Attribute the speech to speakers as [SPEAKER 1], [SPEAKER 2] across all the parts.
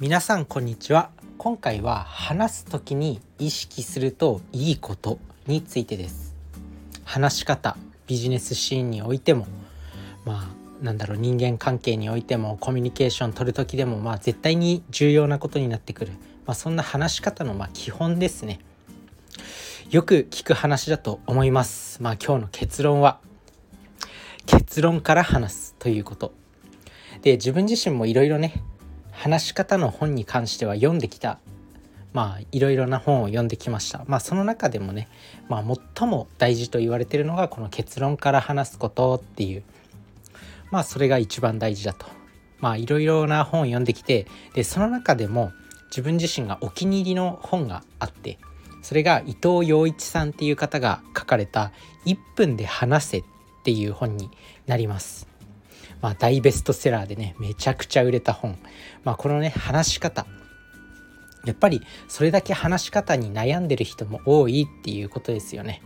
[SPEAKER 1] 皆さんこんにちは。今回は話す時に意識するといいことについてです。話し方ビジネスシーンにおいてもまあなんだろう人間関係においてもコミュニケーション取る時でもまあ絶対に重要なことになってくる、まあ、そんな話し方のま基本ですね。よく聞く話だと思います。まあ今日の結論は結論から話すということ。で自分自身もいろいろね話し方の本に関しては読んできたまあいろいろな本を読んできましたまあその中でもね、まあ、最も大事と言われてるのがこの結論から話すことっていうまあそれが一番大事だとまあいろいろな本を読んできてでその中でも自分自身がお気に入りの本があってそれが伊藤洋一さんっていう方が書かれた「1分で話せ」っていう本になります。まあ、大ベストセラーでねめちゃくちゃ売れた本、まあ、このね話し方。やっぱりそれだけ話し方に悩んでる人も多いっていうことですよね。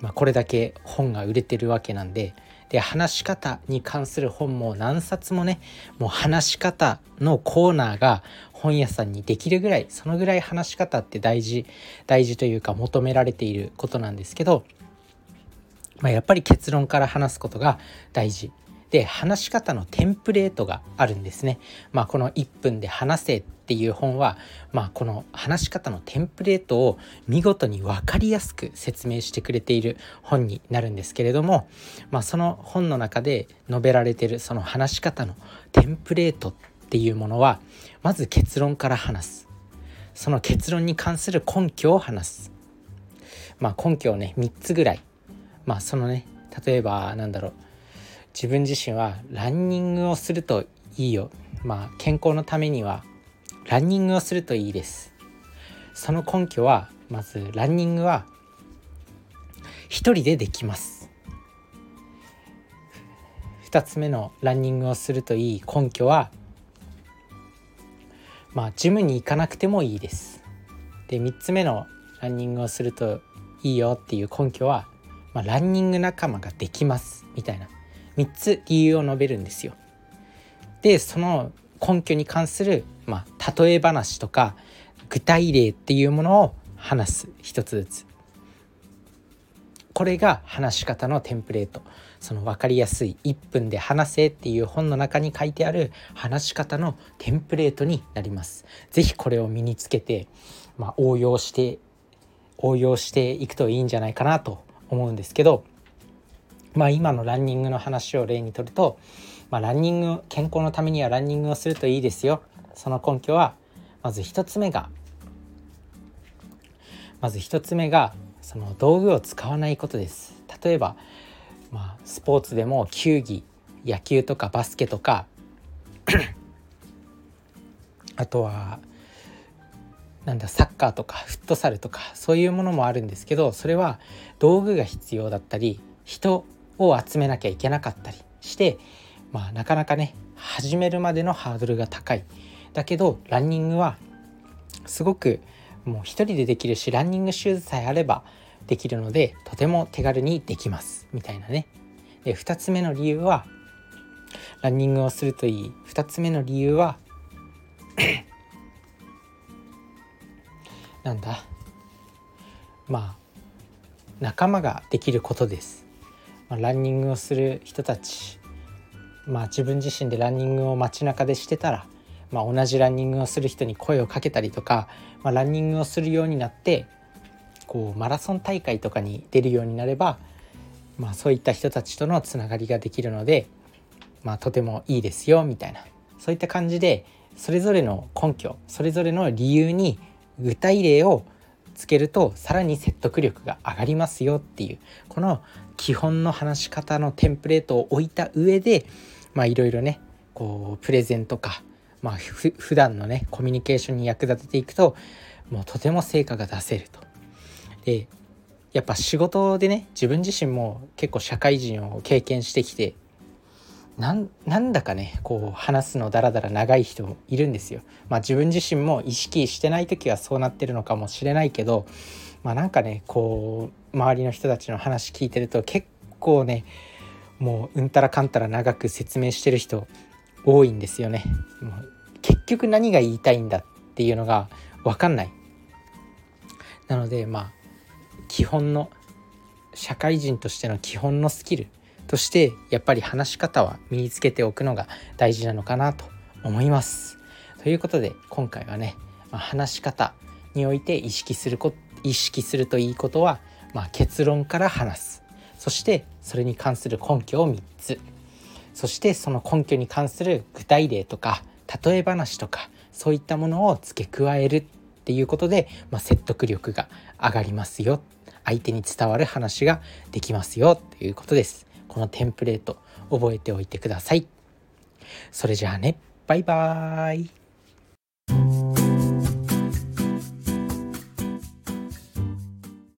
[SPEAKER 1] まあ、これだけ本が売れてるわけなんで。で話し方に関する本も何冊もねもう話し方のコーナーが本屋さんにできるぐらいそのぐらい話し方って大事大事というか求められていることなんですけど、まあ、やっぱり結論から話すことが大事。で話し方のテンプレートがあるんですね。まあ、この1分で話せっていう本は、まあ、この話し方のテンプレートを見事に分かりやすく説明してくれている本になるんですけれども、まあ、その本の中で述べられてるその話し方のテンプレートっていうものはまず結論から話す。その結論に関する根拠を話す、まあ、根拠をね3つぐらい。まあそのね例えばなんだろう。自分自身はランニングをするといいよ。まあ健康のためにはランニングをするといいです。その根拠はまずランニングは一人でできます。2つ目のランニングをするといい根拠はまあジムに行かなくてもいいです。で3つ目のランニングをするといいよっていう根拠は、まあ、ランニング仲間ができますみたいな。3つ理由を述べるんですよ。でその根拠に関する、まあ、例え話とか具体例っていうものを話す一つずつ。これが話し方のテンプレートその分かりやすい1分で話せっていう本の中に書いてある話し方のテンプレートになります。是非これを身につけて、まあ、応用して応用していくといいんじゃないかなと思うんですけどまあ、今のランニングの話を例にとると、まあ、ランニング健康のためにはランニングをするといいですよ。その根拠はまず1つ目がまず1つ目がその道具を使わないことです。例えば、まあ、スポーツでも球技野球とかバスケとか あとはなんだサッカーとかフットサルとかそういうものもあるんですけどそれは道具が必要だったり人を集めなきゃいけなかったりして、まあ、なかなかね始めるまでのハードルが高い。だけどランニングはすごくもう一人でできるしランニングシューズさえあればできるのでとても手軽にできます。みたいなね。で2つ目の理由はランニングをするといい。2つ目の理由はなんだ。まあ仲間ができることです。まあ、ランニングをする人たち、まあ、自分自身でランニングを街中でしてたら、まあ、同じランニングをする人に声をかけたりとか、まあ、ランニングをするようになってこうマラソン大会とかに出るようになれば、まあ、そういった人たちとのつながりができるので、まあ、とてもいいですよみたいな。そういった感じでそれぞれの根拠それぞれの理由に具体例をつけるとさらに説得力が上がりますよっていうこの基本の話し方のテンプレートを置いた上でまあいろいろねこうプレゼンとかまあふ普段のねコミュニケーションに役立てていくともうとても成果が出せると。でやっぱ仕事でね自分自身も結構社会人を経験してきてなんなんだかねこう話すのだらだら長い人もいるんですよ。まあ自分自身も意識してない時はそうなってるのかもしれないけどまあなんかねこう周りの人たちの話聞いてると結構ねもううんたらかんたら長く説明してる人多いんですよね。もう結局何が言いたいんだっていうのが分かんないなのでまあ基本の社会人としての基本のスキルとしてやっぱり話し方は身につけておくのが大事なのかなと思います。ということで今回はね、まあ、話し方において意識するこ意識するといいことは、まあ、結論から話す。そしてそれに関する根拠を3つ。そしてその根拠に関する具体例とか例え話とかそういったものを付け加える。っていうことで、まあ、説得力が上がりますよ。相手に伝わる話ができますよ。ということです。このテンプレート覚えておいてください。それじゃあね。バイバーイ。